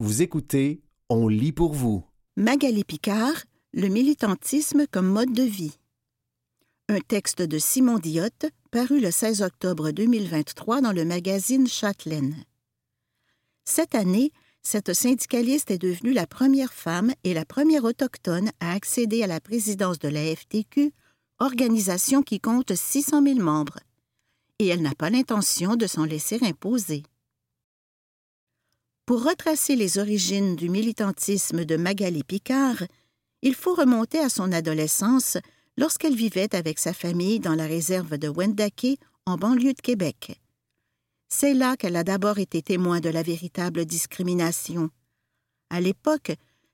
Vous écoutez On lit pour vous. Magali Picard, Le militantisme comme mode de vie. Un texte de Simon Diotte, paru le 16 octobre 2023 dans le magazine Châtelaine. Cette année, cette syndicaliste est devenue la première femme et la première autochtone à accéder à la présidence de la FTQ, organisation qui compte 600 000 membres. Et elle n'a pas l'intention de s'en laisser imposer. Pour retracer les origines du militantisme de Magali Picard, il faut remonter à son adolescence lorsqu'elle vivait avec sa famille dans la réserve de Wendake, en banlieue de Québec. C'est là qu'elle a d'abord été témoin de la véritable discrimination. À l'époque,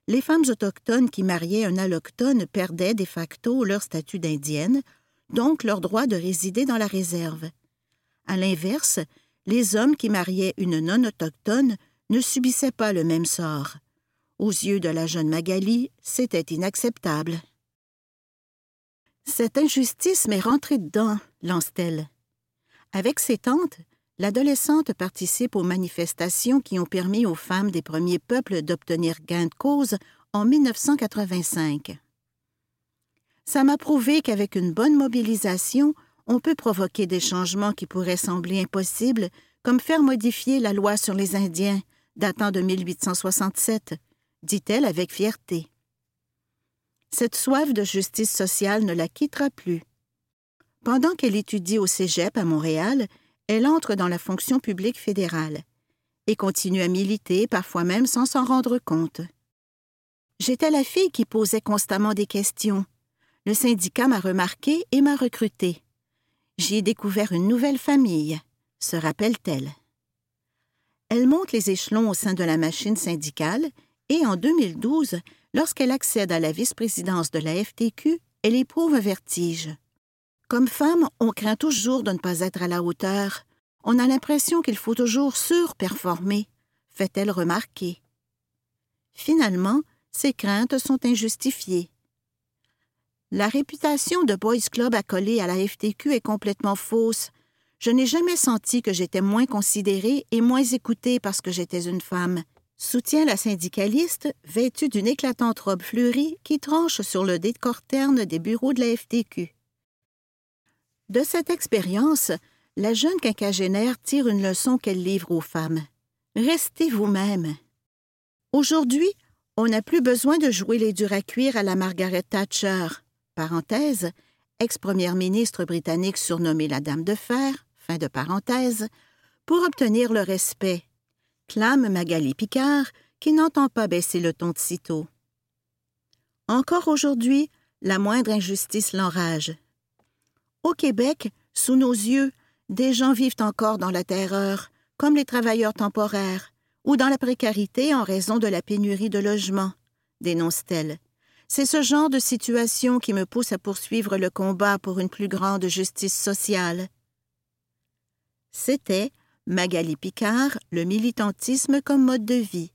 les femmes autochtones qui mariaient un allochtone perdaient de facto leur statut d'indienne, donc leur droit de résider dans la réserve. À l'inverse, les hommes qui mariaient une non-autochtone ne subissait pas le même sort. Aux yeux de la jeune Magali, c'était inacceptable. Cette injustice m'est rentrée dedans, lance-t-elle. Avec ses tantes, l'adolescente participe aux manifestations qui ont permis aux femmes des premiers peuples d'obtenir gain de cause en 1985. Ça m'a prouvé qu'avec une bonne mobilisation, on peut provoquer des changements qui pourraient sembler impossibles, comme faire modifier la loi sur les Indiens, datant de 1867, dit-elle avec fierté. Cette soif de justice sociale ne la quittera plus. Pendant qu'elle étudie au Cégep à Montréal, elle entre dans la fonction publique fédérale et continue à militer, parfois même sans s'en rendre compte. J'étais la fille qui posait constamment des questions. Le syndicat m'a remarqué et m'a recrutée. J'y ai découvert une nouvelle famille, se rappelle-t-elle. Elle monte les échelons au sein de la machine syndicale et en 2012, lorsqu'elle accède à la vice-présidence de la FTQ, elle éprouve un vertige. Comme femme, on craint toujours de ne pas être à la hauteur. On a l'impression qu'il faut toujours surperformer, fait-elle remarquer. Finalement, ces craintes sont injustifiées. La réputation de Boys Club accolée à la FTQ est complètement fausse, je n'ai jamais senti que j'étais moins considérée et moins écoutée parce que j'étais une femme. Soutient la syndicaliste, vêtue d'une éclatante robe fleurie qui tranche sur le décor terne des bureaux de la FTQ. De cette expérience, la jeune quinquagénaire tire une leçon qu'elle livre aux femmes. Restez vous-même. Aujourd'hui, on n'a plus besoin de jouer les durs à cuire à la Margaret Thatcher. Ex-première ministre britannique surnommée la Dame de Fer, fin de parenthèse, pour obtenir le respect, clame Magali Picard, qui n'entend pas baisser le ton de sitôt. Encore aujourd'hui, la moindre injustice l'enrage. Au Québec, sous nos yeux, des gens vivent encore dans la terreur, comme les travailleurs temporaires, ou dans la précarité en raison de la pénurie de logements, dénonce-t-elle. C'est ce genre de situation qui me pousse à poursuivre le combat pour une plus grande justice sociale. C'était Magali Picard, Le militantisme comme mode de vie,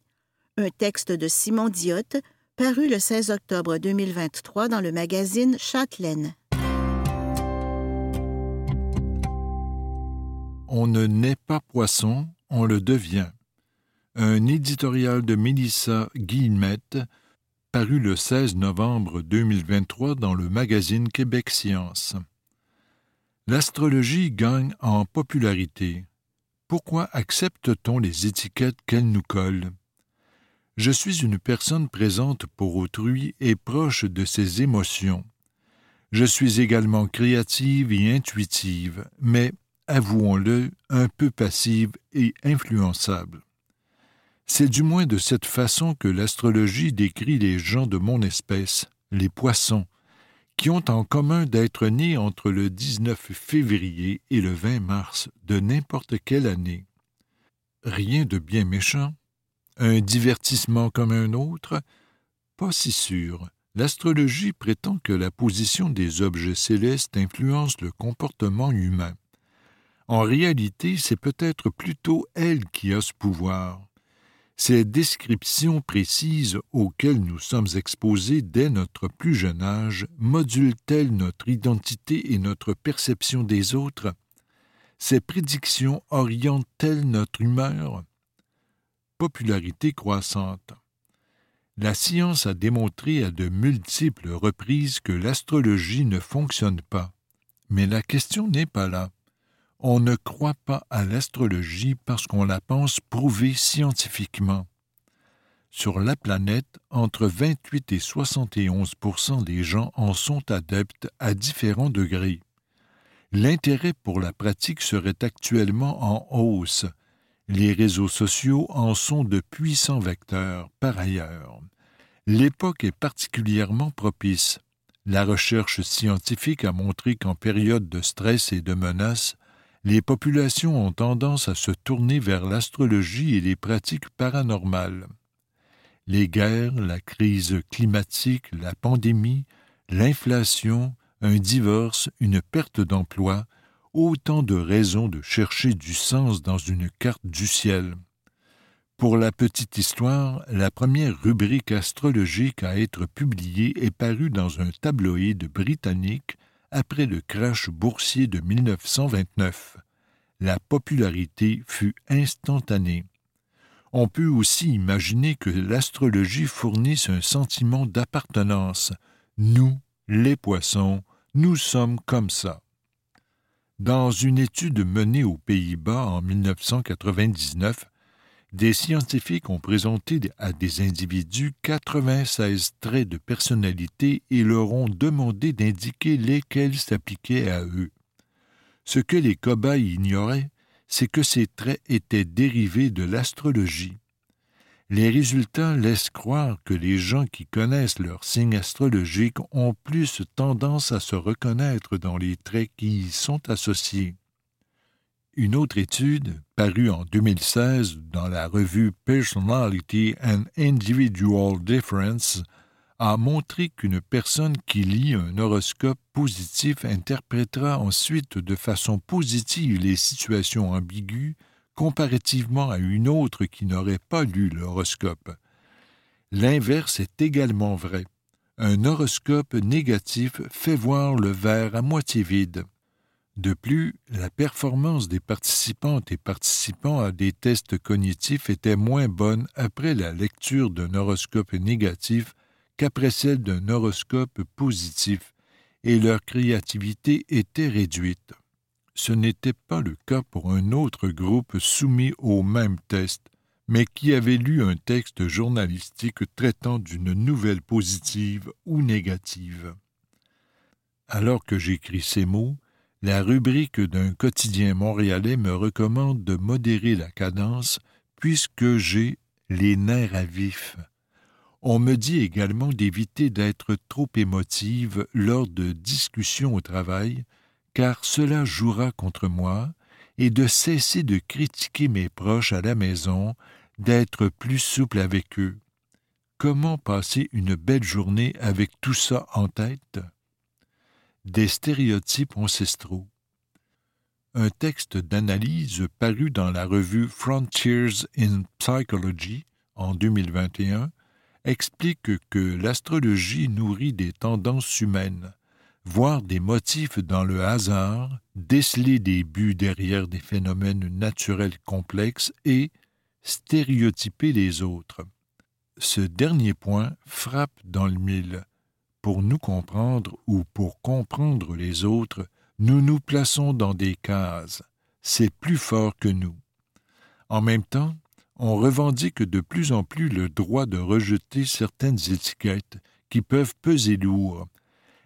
un texte de Simon Diotte, paru le 16 octobre 2023 dans le magazine Châtelaine. On ne naît pas poisson, on le devient. Un éditorial de Mélissa Guillemette, paru le 16 novembre 2023 dans le magazine Québec Science. L'astrologie gagne en popularité. Pourquoi accepte-t-on les étiquettes qu'elle nous colle Je suis une personne présente pour autrui et proche de ses émotions. Je suis également créative et intuitive, mais, avouons-le, un peu passive et influençable. C'est du moins de cette façon que l'astrologie décrit les gens de mon espèce, les poissons, qui ont en commun d'être nés entre le 19 février et le 20 mars de n'importe quelle année. Rien de bien méchant. Un divertissement comme un autre? Pas si sûr. L'astrologie prétend que la position des objets célestes influence le comportement humain. En réalité, c'est peut-être plutôt elle qui a ce pouvoir. Ces descriptions précises auxquelles nous sommes exposés dès notre plus jeune âge modulent-elles notre identité et notre perception des autres? Ces prédictions orientent-elles notre humeur? popularité croissante. La science a démontré à de multiples reprises que l'astrologie ne fonctionne pas. Mais la question n'est pas là. On ne croit pas à l'astrologie parce qu'on la pense prouvée scientifiquement. Sur la planète, entre 28 et 71% des gens en sont adeptes à différents degrés. L'intérêt pour la pratique serait actuellement en hausse. Les réseaux sociaux en sont de puissants vecteurs, par ailleurs. L'époque est particulièrement propice. La recherche scientifique a montré qu'en période de stress et de menace, les populations ont tendance à se tourner vers l'astrologie et les pratiques paranormales. Les guerres, la crise climatique, la pandémie, l'inflation, un divorce, une perte d'emploi, autant de raisons de chercher du sens dans une carte du ciel. Pour la petite histoire, la première rubrique astrologique à être publiée est parue dans un tabloïd britannique après le crash boursier de 1929. La popularité fut instantanée. On peut aussi imaginer que l'astrologie fournisse un sentiment d'appartenance. Nous, les poissons, nous sommes comme ça. Dans une étude menée aux Pays-Bas en 1999, des scientifiques ont présenté à des individus 96 traits de personnalité et leur ont demandé d'indiquer lesquels s'appliquaient à eux. Ce que les cobayes ignoraient, c'est que ces traits étaient dérivés de l'astrologie. Les résultats laissent croire que les gens qui connaissent leurs signes astrologiques ont plus tendance à se reconnaître dans les traits qui y sont associés. Une autre étude, parue en 2016 dans la revue Personality and Individual Difference, a montré qu'une personne qui lit un horoscope positif interprétera ensuite de façon positive les situations ambiguës comparativement à une autre qui n'aurait pas lu l'horoscope. L'inverse est également vrai. Un horoscope négatif fait voir le verre à moitié vide. De plus, la performance des participantes et participants à des tests cognitifs était moins bonne après la lecture d'un horoscope négatif qu'après celle d'un horoscope positif, et leur créativité était réduite. Ce n'était pas le cas pour un autre groupe soumis au même test, mais qui avait lu un texte journalistique traitant d'une nouvelle positive ou négative. Alors que j'écris ces mots, la rubrique d'un quotidien montréalais me recommande de modérer la cadence puisque j'ai les nerfs à vif. On me dit également d'éviter d'être trop émotive lors de discussions au travail, car cela jouera contre moi, et de cesser de critiquer mes proches à la maison, d'être plus souple avec eux. Comment passer une belle journée avec tout ça en tête? Des stéréotypes ancestraux. Un texte d'analyse paru dans la revue Frontiers in Psychology en 2021 explique que l'astrologie nourrit des tendances humaines, voir des motifs dans le hasard, déceler des buts derrière des phénomènes naturels complexes et stéréotyper les autres. Ce dernier point frappe dans le mille, pour nous comprendre ou pour comprendre les autres, nous nous plaçons dans des cases. C'est plus fort que nous. En même temps, on revendique de plus en plus le droit de rejeter certaines étiquettes qui peuvent peser lourd.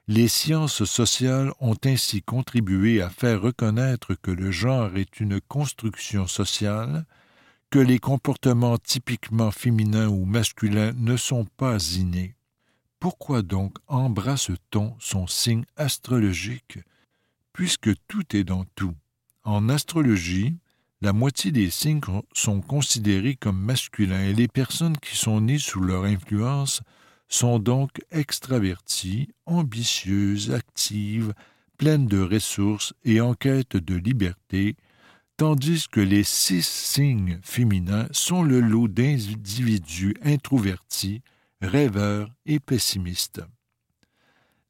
Les sciences sociales ont ainsi contribué à faire reconnaître que le genre est une construction sociale, que les comportements typiquement féminins ou masculins ne sont pas innés. Pourquoi donc embrasse-t-on son signe astrologique, puisque tout est dans tout? En astrologie, la moitié des signes sont considérés comme masculins et les personnes qui sont nées sous leur influence sont donc extraverties, ambitieuses, actives, pleines de ressources et en quête de liberté, tandis que les six signes féminins sont le lot d'individus introvertis, rêveur et pessimiste.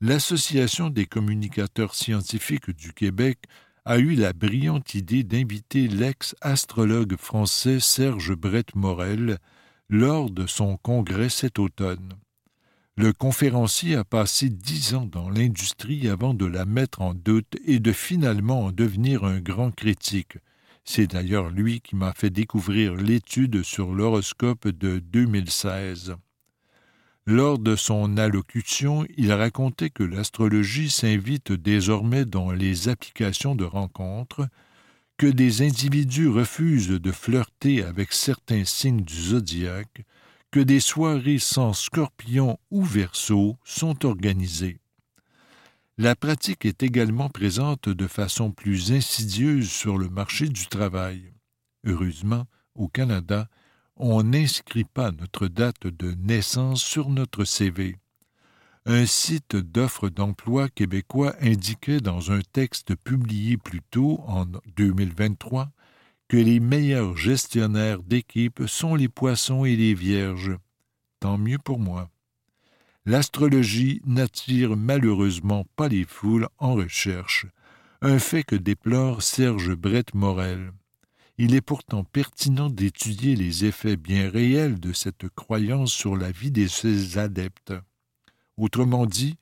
L'Association des communicateurs scientifiques du Québec a eu la brillante idée d'inviter l'ex-astrologue français Serge Brett-Morel lors de son congrès cet automne. Le conférencier a passé dix ans dans l'industrie avant de la mettre en doute et de finalement en devenir un grand critique. C'est d'ailleurs lui qui m'a fait découvrir l'étude sur l'horoscope de 2016. Lors de son allocution, il racontait que l'astrologie s'invite désormais dans les applications de rencontres, que des individus refusent de flirter avec certains signes du zodiaque, que des soirées sans scorpion ou verso sont organisées. La pratique est également présente de façon plus insidieuse sur le marché du travail. Heureusement, au Canada, on n'inscrit pas notre date de naissance sur notre CV. Un site d'offres d'emploi québécois indiquait dans un texte publié plus tôt, en 2023, que les meilleurs gestionnaires d'équipe sont les poissons et les vierges. Tant mieux pour moi. L'astrologie n'attire malheureusement pas les foules en recherche, un fait que déplore Serge Brett Morel. Il est pourtant pertinent d'étudier les effets bien réels de cette croyance sur la vie de ses adeptes. Autrement dit,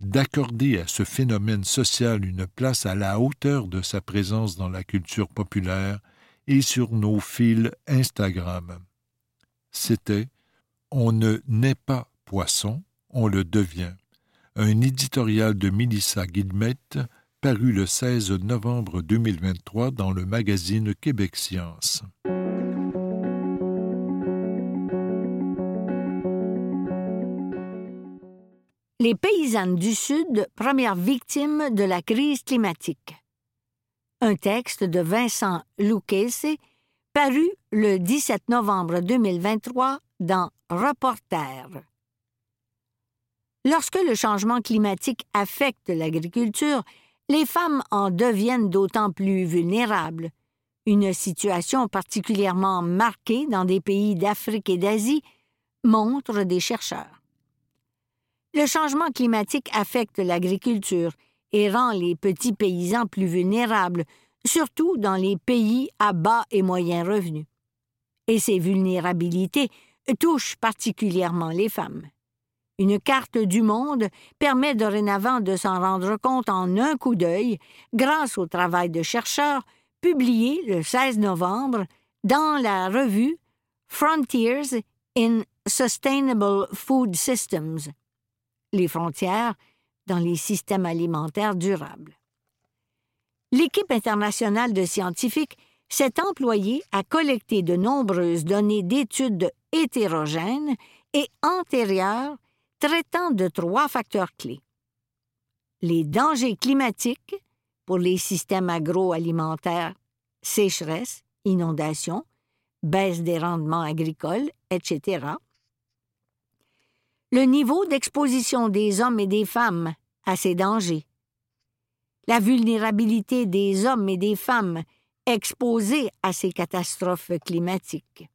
d'accorder à ce phénomène social une place à la hauteur de sa présence dans la culture populaire et sur nos fils Instagram. C'était On ne naît pas poisson, on le devient. Un éditorial de Mélissa Guillemette paru le 16 novembre 2023 dans le magazine Québec Science. Les paysannes du Sud, premières victimes de la crise climatique un texte de Vincent Lucchese paru le 17 novembre 2023 dans Reporter. Lorsque le changement climatique affecte l'agriculture, les femmes en deviennent d'autant plus vulnérables, une situation particulièrement marquée dans des pays d'Afrique et d'Asie, montrent des chercheurs. Le changement climatique affecte l'agriculture et rend les petits paysans plus vulnérables, surtout dans les pays à bas et moyens revenus. Et ces vulnérabilités touchent particulièrement les femmes. Une carte du monde permet dorénavant de s'en rendre compte en un coup d'œil grâce au travail de chercheurs publié le 16 novembre dans la revue Frontiers in Sustainable Food Systems. Les frontières dans les systèmes alimentaires durables. L'équipe internationale de scientifiques s'est employée à collecter de nombreuses données d'études hétérogènes et antérieures traitant de trois facteurs clés. Les dangers climatiques pour les systèmes agroalimentaires, sécheresse, inondations, baisse des rendements agricoles, etc le niveau d'exposition des hommes et des femmes à ces dangers, la vulnérabilité des hommes et des femmes exposés à ces catastrophes climatiques.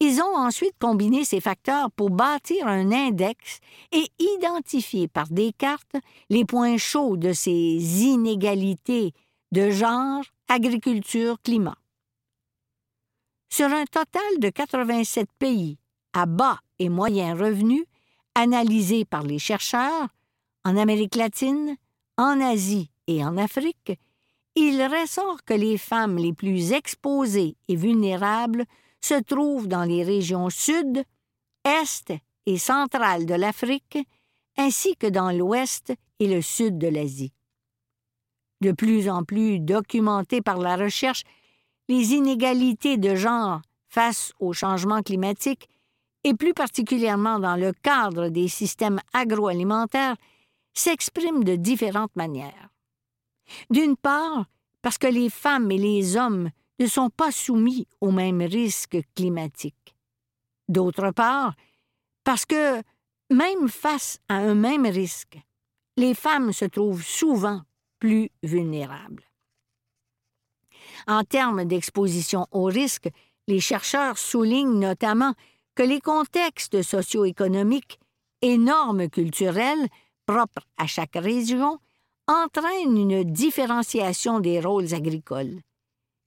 Ils ont ensuite combiné ces facteurs pour bâtir un index et identifier par des cartes les points chauds de ces inégalités de genre, agriculture, climat. Sur un total de 87 pays à bas et moyens revenus analysés par les chercheurs en Amérique latine, en Asie et en Afrique, il ressort que les femmes les plus exposées et vulnérables se trouvent dans les régions sud, est et centrale de l'Afrique, ainsi que dans l'ouest et le sud de l'Asie. De plus en plus documentées par la recherche, les inégalités de genre face au changement climatique et plus particulièrement dans le cadre des systèmes agroalimentaires, s'expriment de différentes manières. D'une part, parce que les femmes et les hommes ne sont pas soumis aux mêmes risques climatiques. D'autre part, parce que, même face à un même risque, les femmes se trouvent souvent plus vulnérables. En termes d'exposition au risque, les chercheurs soulignent notamment que les contextes socio-économiques et normes culturelles propres à chaque région entraîne une différenciation des rôles agricoles.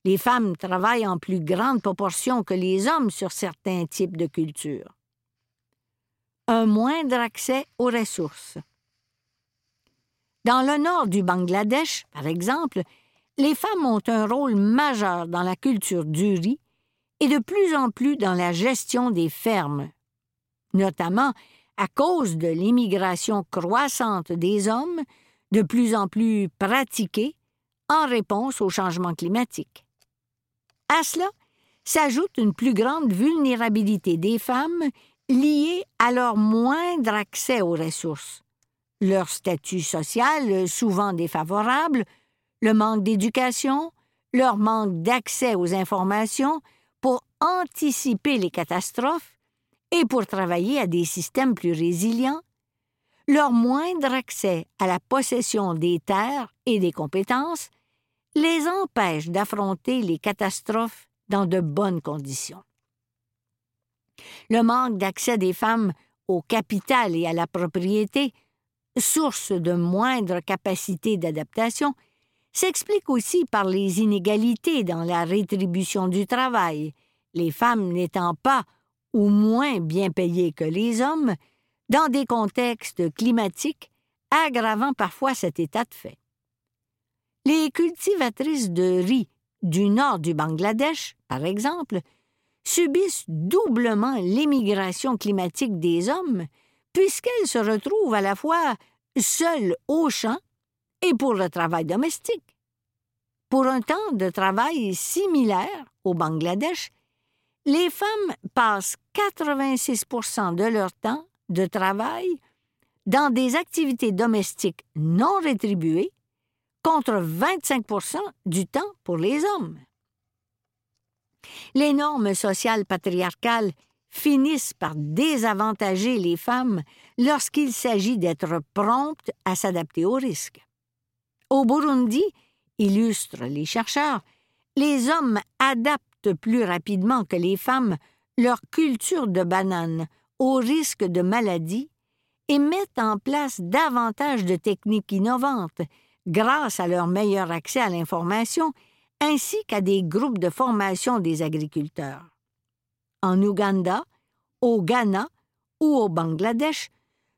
Les femmes travaillent en plus grande proportion que les hommes sur certains types de cultures. Un moindre accès aux ressources. Dans le nord du Bangladesh, par exemple, les femmes ont un rôle majeur dans la culture du riz et de plus en plus dans la gestion des fermes, notamment à cause de l'immigration croissante des hommes, de plus en plus pratiquée en réponse au changement climatique. À cela s'ajoute une plus grande vulnérabilité des femmes liée à leur moindre accès aux ressources, leur statut social souvent défavorable, le manque d'éducation, leur manque d'accès aux informations pour anticiper les catastrophes et pour travailler à des systèmes plus résilients, leur moindre accès à la possession des terres et des compétences les empêche d'affronter les catastrophes dans de bonnes conditions. Le manque d'accès des femmes au capital et à la propriété, source de moindre capacité d'adaptation, s'explique aussi par les inégalités dans la rétribution du travail, les femmes n'étant pas ou moins bien payées que les hommes, dans des contextes climatiques aggravant parfois cet état de fait. Les cultivatrices de riz du nord du Bangladesh, par exemple, subissent doublement l'émigration climatique des hommes, puisqu'elles se retrouvent à la fois seules au champ et pour le travail domestique. Pour un temps de travail similaire au Bangladesh, les femmes passent 86 de leur temps de travail dans des activités domestiques non rétribuées contre 25% du temps pour les hommes. Les normes sociales patriarcales finissent par désavantager les femmes lorsqu'il s'agit d'être promptes à s'adapter aux risques. Au Burundi, illustrent les chercheurs, les hommes adaptent plus rapidement que les femmes leur culture de banane au risque de maladie et mettent en place davantage de techniques innovantes grâce à leur meilleur accès à l'information ainsi qu'à des groupes de formation des agriculteurs. En Ouganda, au Ghana ou au Bangladesh,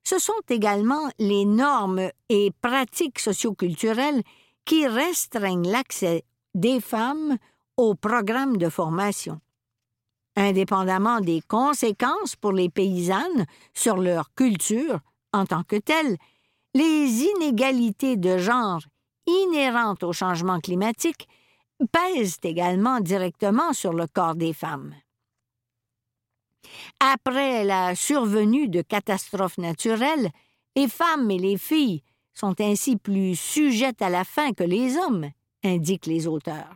ce sont également les normes et pratiques socioculturelles qui restreignent l'accès des femmes aux programmes de formation. Indépendamment des conséquences pour les paysannes sur leur culture en tant que telle, les inégalités de genre inhérentes au changement climatique pèsent également directement sur le corps des femmes. Après la survenue de catastrophes naturelles, les femmes et les filles sont ainsi plus sujettes à la faim que les hommes, indiquent les auteurs.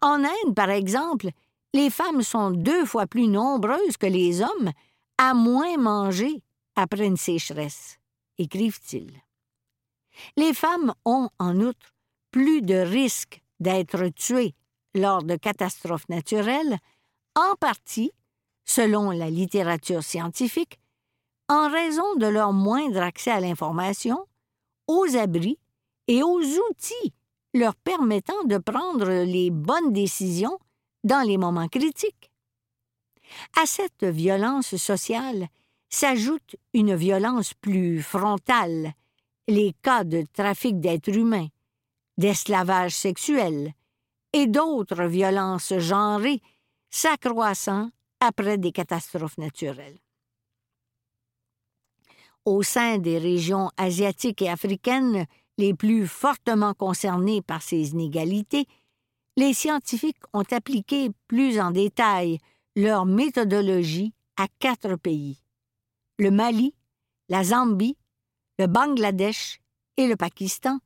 En Inde, par exemple, les femmes sont deux fois plus nombreuses que les hommes à moins manger après une sécheresse, écrivent-ils. Les femmes ont, en outre, plus de risques d'être tuées lors de catastrophes naturelles, en partie, selon la littérature scientifique, en raison de leur moindre accès à l'information, aux abris et aux outils leur permettant de prendre les bonnes décisions dans les moments critiques. À cette violence sociale s'ajoute une violence plus frontale, les cas de trafic d'êtres humains, d'esclavage sexuel et d'autres violences genrées s'accroissant après des catastrophes naturelles. Au sein des régions asiatiques et africaines les plus fortement concernées par ces inégalités, les scientifiques ont appliqué plus en détail leur méthodologie à quatre pays le Mali, la Zambie, le Bangladesh et le Pakistan,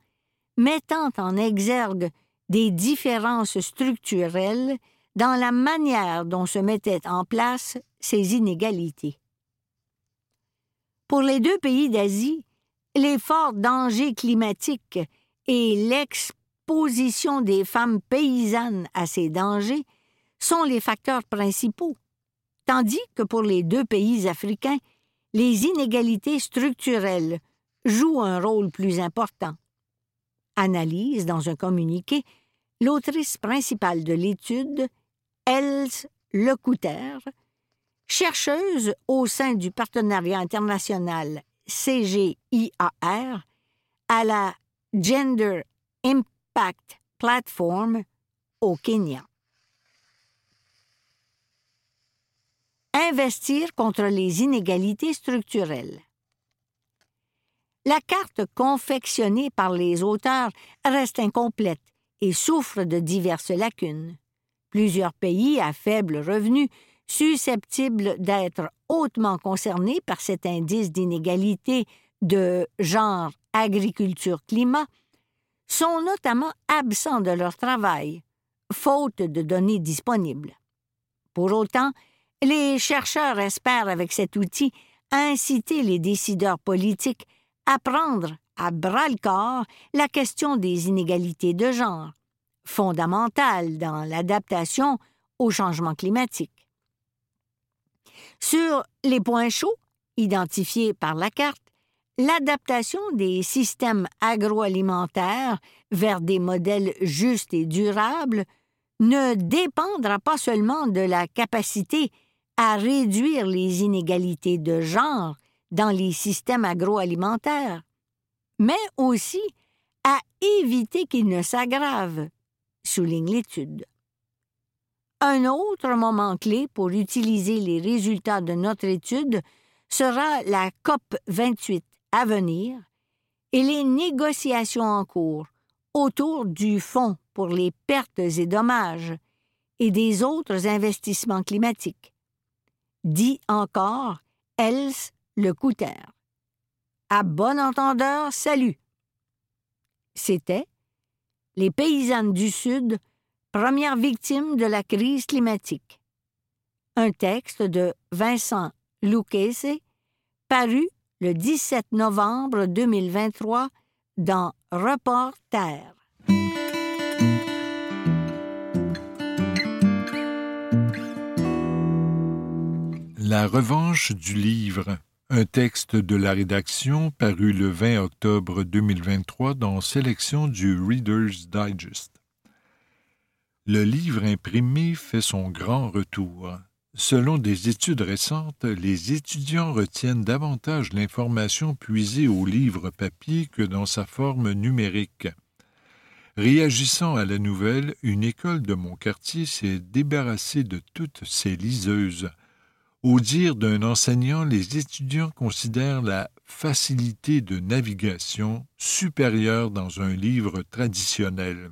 mettant en exergue des différences structurelles dans la manière dont se mettaient en place ces inégalités. Pour les deux pays d'Asie, les forts dangers climatiques et l'exposition des femmes paysannes à ces dangers sont les facteurs principaux, tandis que pour les deux pays africains, les inégalités structurelles jouent un rôle plus important. analyse dans un communiqué l'autrice principale de l'étude, Else Lecouter, chercheuse au sein du partenariat international CGIAR à la Gender Impact Platform au Kenya. Investir contre les inégalités structurelles. La carte confectionnée par les auteurs reste incomplète et souffre de diverses lacunes. Plusieurs pays à faible revenu, susceptibles d'être hautement concernés par cet indice d'inégalité de genre agriculture-climat, sont notamment absents de leur travail, faute de données disponibles. Pour autant, les chercheurs espèrent avec cet outil inciter les décideurs politiques à prendre à bras-le-corps la question des inégalités de genre, fondamentale dans l'adaptation au changement climatique. Sur les points chauds identifiés par la carte, l'adaptation des systèmes agroalimentaires vers des modèles justes et durables ne dépendra pas seulement de la capacité à réduire les inégalités de genre dans les systèmes agroalimentaires, mais aussi à éviter qu'ils ne s'aggravent, souligne l'étude. Un autre moment clé pour utiliser les résultats de notre étude sera la COP 28 à venir et les négociations en cours autour du Fonds pour les pertes et dommages et des autres investissements climatiques. Dit encore Else le Couter. À bon entendeur, salut. C'était Les paysannes du Sud, premières victimes de la crise climatique. Un texte de Vincent Lucchese, paru le 17 novembre 2023 dans Reporter. La revanche du livre, un texte de la rédaction paru le 20 octobre 2023 dans Sélection du Reader's Digest. Le livre imprimé fait son grand retour. Selon des études récentes, les étudiants retiennent davantage l'information puisée au livre papier que dans sa forme numérique. Réagissant à la nouvelle, une école de mon quartier s'est débarrassée de toutes ses liseuses. Au dire d'un enseignant, les étudiants considèrent la facilité de navigation supérieure dans un livre traditionnel.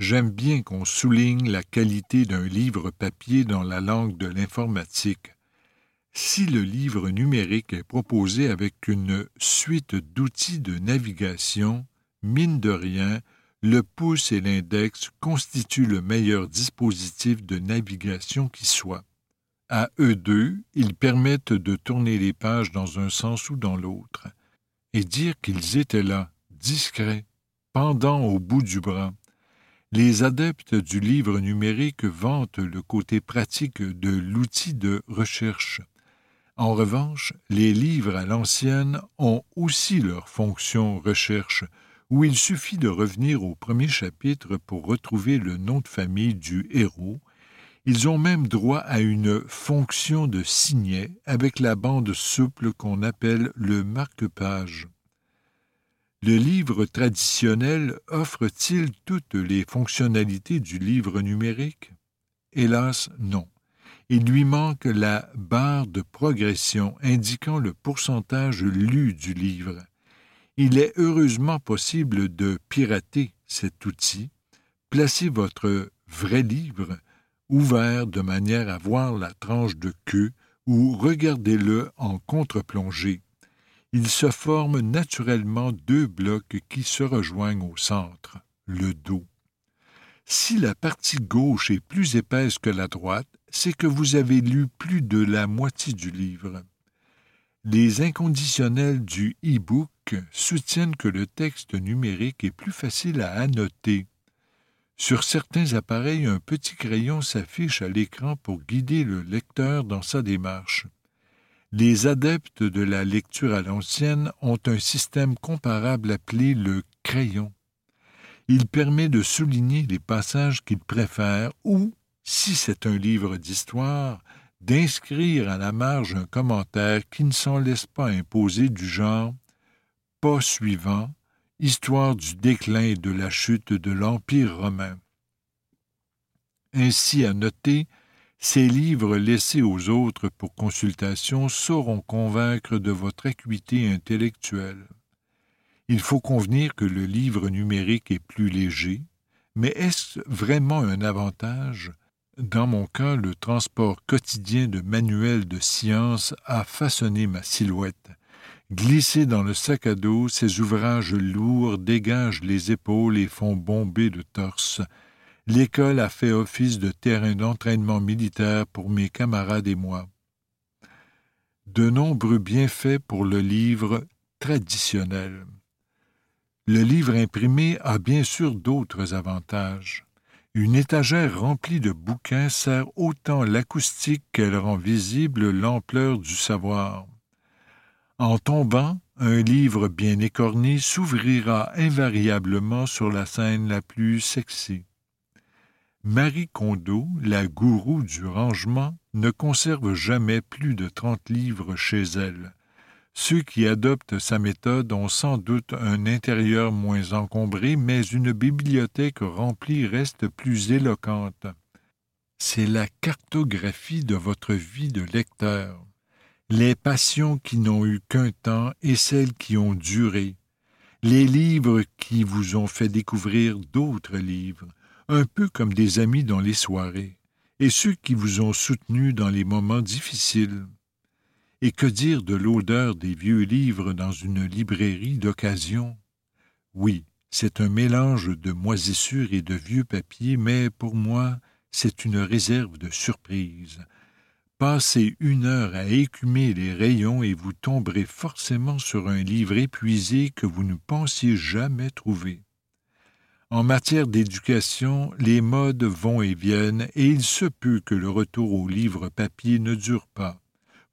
J'aime bien qu'on souligne la qualité d'un livre papier dans la langue de l'informatique. Si le livre numérique est proposé avec une suite d'outils de navigation, mine de rien, le pouce et l'index constituent le meilleur dispositif de navigation qui soit. À eux deux, ils permettent de tourner les pages dans un sens ou dans l'autre. Et dire qu'ils étaient là, discrets, pendant au bout du bras, les adeptes du livre numérique vantent le côté pratique de l'outil de recherche. En revanche, les livres à l'ancienne ont aussi leur fonction recherche, où il suffit de revenir au premier chapitre pour retrouver le nom de famille du héros. Ils ont même droit à une fonction de signet avec la bande souple qu'on appelle le marque-page. Le livre traditionnel offre-t-il toutes les fonctionnalités du livre numérique? Hélas, non. Il lui manque la barre de progression indiquant le pourcentage lu du livre. Il est heureusement possible de pirater cet outil. Placez votre vrai livre ouvert de manière à voir la tranche de queue ou regardez-le en contre-plongée il se forme naturellement deux blocs qui se rejoignent au centre, le dos. Si la partie gauche est plus épaisse que la droite, c'est que vous avez lu plus de la moitié du livre. Les inconditionnels du e-book soutiennent que le texte numérique est plus facile à annoter. Sur certains appareils, un petit crayon s'affiche à l'écran pour guider le lecteur dans sa démarche. Les adeptes de la lecture à l'ancienne ont un système comparable appelé le crayon. Il permet de souligner les passages qu'il préfère ou, si c'est un livre d'histoire, d'inscrire à la marge un commentaire qui ne s'en laisse pas imposer du genre pas suivant, histoire du déclin et de la chute de l'Empire romain. Ainsi à noter, ces livres laissés aux autres pour consultation sauront convaincre de votre acuité intellectuelle. Il faut convenir que le livre numérique est plus léger, mais est-ce vraiment un avantage? Dans mon cas, le transport quotidien de manuels de science a façonné ma silhouette. Glissés dans le sac à dos, ces ouvrages lourds dégagent les épaules et font bomber le torse. L'école a fait office de terrain d'entraînement militaire pour mes camarades et moi. De nombreux bienfaits pour le livre traditionnel. Le livre imprimé a bien sûr d'autres avantages. Une étagère remplie de bouquins sert autant l'acoustique qu'elle rend visible l'ampleur du savoir. En tombant, un livre bien écorné s'ouvrira invariablement sur la scène la plus sexy. Marie Kondo, la gourou du rangement, ne conserve jamais plus de trente livres chez elle. Ceux qui adoptent sa méthode ont sans doute un intérieur moins encombré, mais une bibliothèque remplie reste plus éloquente. C'est la cartographie de votre vie de lecteur, les passions qui n'ont eu qu'un temps et celles qui ont duré, les livres qui vous ont fait découvrir d'autres livres, un peu comme des amis dans les soirées, et ceux qui vous ont soutenu dans les moments difficiles. Et que dire de l'odeur des vieux livres dans une librairie d'occasion? Oui, c'est un mélange de moisissures et de vieux papiers, mais pour moi, c'est une réserve de surprise. Passez une heure à écumer les rayons et vous tomberez forcément sur un livre épuisé que vous ne pensiez jamais trouver. En matière d'éducation, les modes vont et viennent, et il se peut que le retour au livre papier ne dure pas.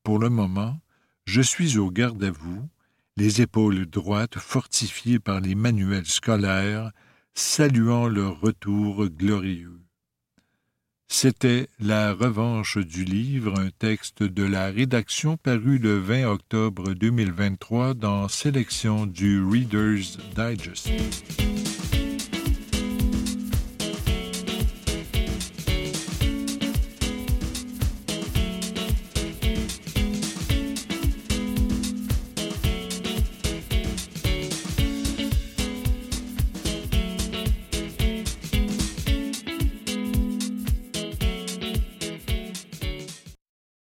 Pour le moment, je suis au garde à vous, les épaules droites fortifiées par les manuels scolaires, saluant leur retour glorieux. C'était La revanche du livre, un texte de la rédaction paru le 20 octobre 2023 dans Sélection du Reader's Digest.